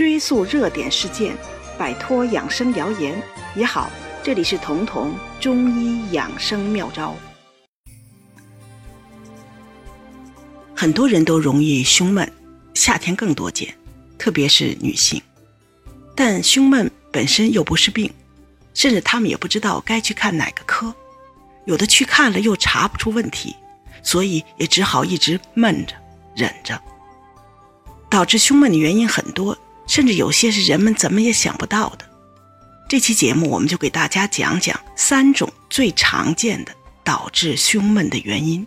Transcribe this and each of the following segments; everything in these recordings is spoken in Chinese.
追溯热点事件，摆脱养生谣言也好。这里是彤彤中医养生妙招。很多人都容易胸闷，夏天更多见，特别是女性。但胸闷本身又不是病，甚至他们也不知道该去看哪个科，有的去看了又查不出问题，所以也只好一直闷着忍着。导致胸闷的原因很多，甚至有些是人们怎么也想不到的。这期节目我们就给大家讲讲三种最常见的导致胸闷的原因，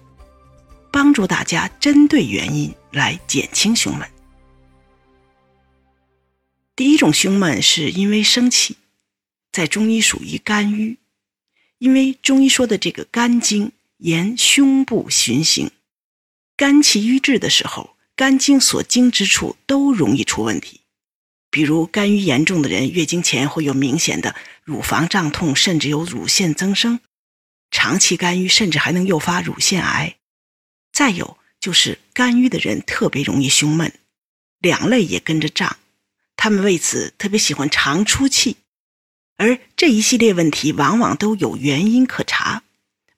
帮助大家针对原因来减轻胸闷。第一种胸闷是因为生气，在中医属于肝郁，因为中医说的这个肝经沿胸部循行，肝气郁滞的时候，肝经所经之处都容易出问题。比如肝郁严重的人，月经前会有明显的乳房胀痛，甚至有乳腺增生；长期肝郁，甚至还能诱发乳腺癌。再有就是肝郁的人特别容易胸闷，两肋也跟着胀，他们为此特别喜欢常出气。而这一系列问题往往都有原因可查，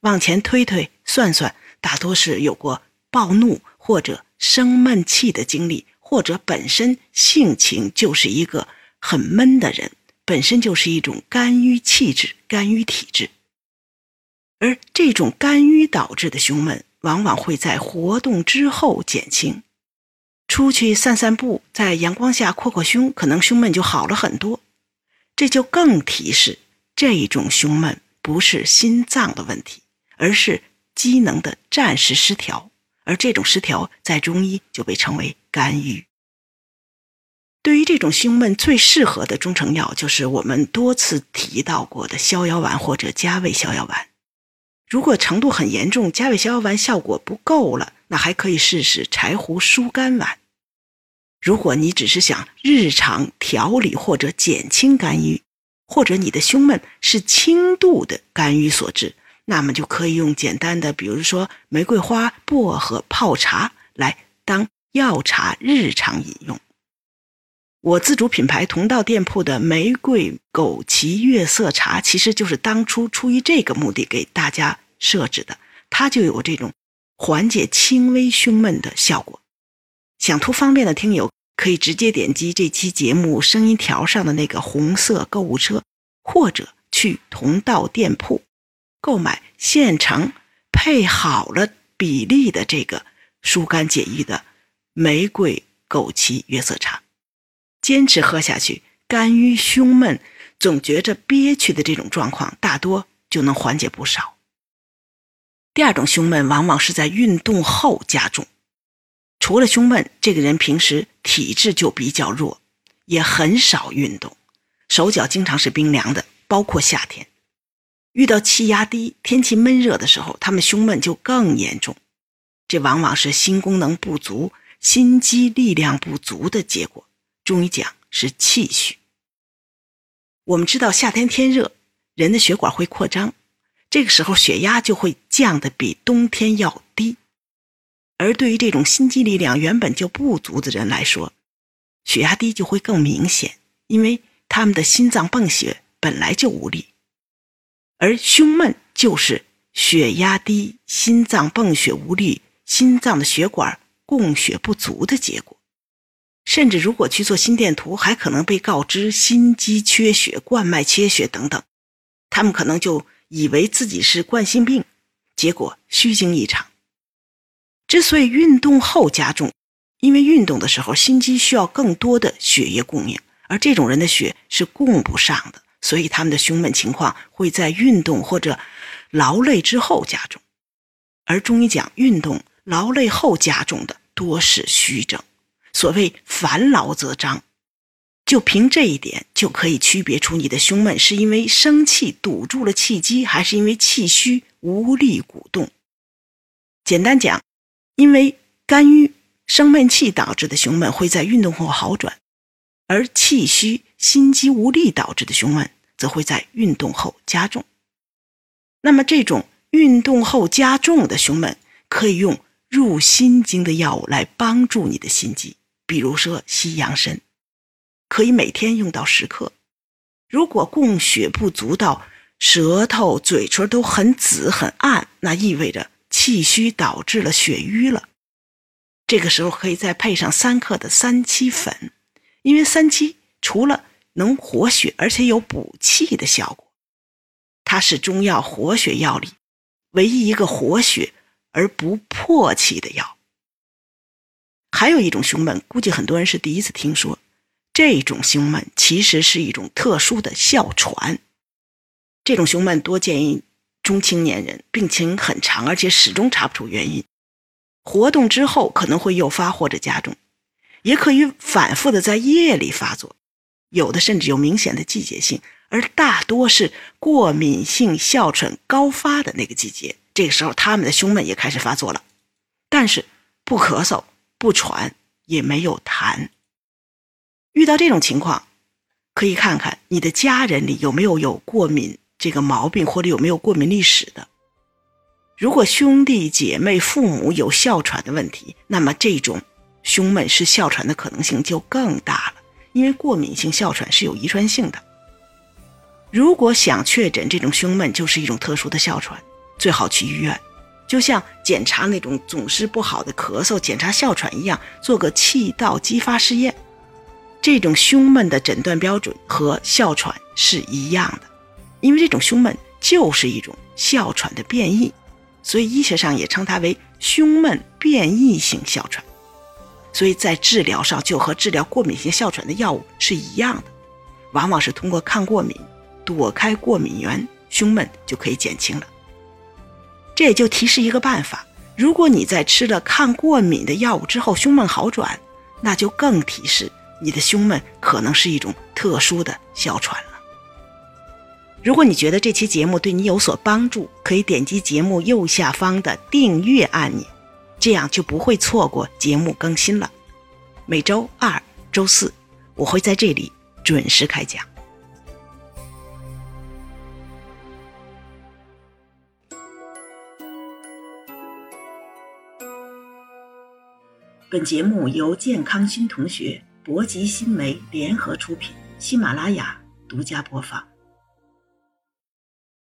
往前推推算算，大多是有过暴怒或者生闷气的经历。或者本身性情就是一个很闷的人，本身就是一种肝郁气质、肝郁体质，而这种肝郁导致的胸闷，往往会在活动之后减轻。出去散散步，在阳光下扩扩胸，可能胸闷就好了很多。这就更提示这种胸闷不是心脏的问题，而是机能的暂时失调。而这种失调在中医就被称为肝郁。对于这种胸闷，最适合的中成药就是我们多次提到过的逍遥丸或者加味逍遥丸。如果程度很严重，加味逍遥丸效果不够了，那还可以试试柴胡疏肝丸。如果你只是想日常调理或者减轻肝郁，或者你的胸闷是轻度的肝郁所致。那么就可以用简单的，比如说玫瑰花、薄荷泡茶来当药茶日常饮用。我自主品牌同道店铺的玫瑰枸杞月色茶，其实就是当初出于这个目的给大家设置的，它就有这种缓解轻微胸闷的效果。想图方便的听友可以直接点击这期节目声音条上的那个红色购物车，或者去同道店铺。购买现成配好了比例的这个疏肝解郁的玫瑰枸杞月色茶，坚持喝下去，肝郁胸闷、总觉着憋屈的这种状况，大多就能缓解不少。第二种胸闷往往是在运动后加重，除了胸闷，这个人平时体质就比较弱，也很少运动，手脚经常是冰凉的，包括夏天。遇到气压低、天气闷热的时候，他们胸闷就更严重。这往往是心功能不足、心肌力量不足的结果。中医讲是气虚。我们知道夏天天热，人的血管会扩张，这个时候血压就会降得比冬天要低。而对于这种心肌力量原本就不足的人来说，血压低就会更明显，因为他们的心脏泵血本来就无力。而胸闷就是血压低、心脏泵血无力、心脏的血管供血不足的结果。甚至如果去做心电图，还可能被告知心肌缺血、冠脉缺血等等。他们可能就以为自己是冠心病，结果虚惊一场。之所以运动后加重，因为运动的时候心肌需要更多的血液供应，而这种人的血是供不上的。所以他们的胸闷情况会在运动或者劳累之后加重，而中医讲运动劳累后加重的多是虚症。所谓烦劳则张，就凭这一点就可以区别出你的胸闷是因为生气堵住了气机，还是因为气虚无力鼓动。简单讲，因为肝郁生闷气导致的胸闷会在运动后好转，而气虚心肌无力导致的胸闷。则会在运动后加重。那么，这种运动后加重的胸闷，可以用入心经的药物来帮助你的心肌，比如说西洋参，可以每天用到十克。如果供血不足到舌头、嘴唇都很紫很暗，那意味着气虚导致了血瘀了。这个时候可以再配上三克的三七粉，因为三七除了能活血，而且有补气的效果。它是中药活血药里唯一一个活血而不破气的药。还有一种胸闷，估计很多人是第一次听说。这种胸闷其实是一种特殊的哮喘。这种胸闷多见于中青年人，病情很长，而且始终查不出原因。活动之后可能会诱发或者加重，也可以反复的在夜里发作，有的甚至有明显的季节性，而大多是过敏性哮喘高发的那个季节。这个时候他们的胸闷也开始发作了，但是不咳嗽、不喘，也没有痰。遇到这种情况，可以看看你的家人里有没有有过敏这个毛病，或者有没有过敏历史的。如果兄弟姐妹、父母有哮喘的问题，那么这种胸闷是哮喘的可能性就更大了，因为过敏性哮喘是有遗传性的。如果想确诊这种胸闷就是一种特殊的哮喘，最好去医院，就像检查那种总是不好的咳嗽、检查哮喘一样，做个气道激发试验。这种胸闷的诊断标准和哮喘是一样的，因为这种胸闷就是一种哮喘的变异，所以医学上也称它为胸闷变异性哮喘。所以在治疗上就和治疗过敏性哮喘的药物是一样的，往往是通过抗过敏，躲开过敏源，胸闷就可以减轻了。这也就提示一个办法：如果你在吃了抗过敏的药物之后胸闷好转，那就更提示。你的胸闷可能是一种特殊的哮喘了。如果你觉得这期节目对你有所帮助，可以点击节目右下方的订阅按钮，这样就不会错过节目更新了。每周二、周四我会在这里准时开讲。本节目由健康新同学。博吉新媒联合出品，喜马拉雅独家播放。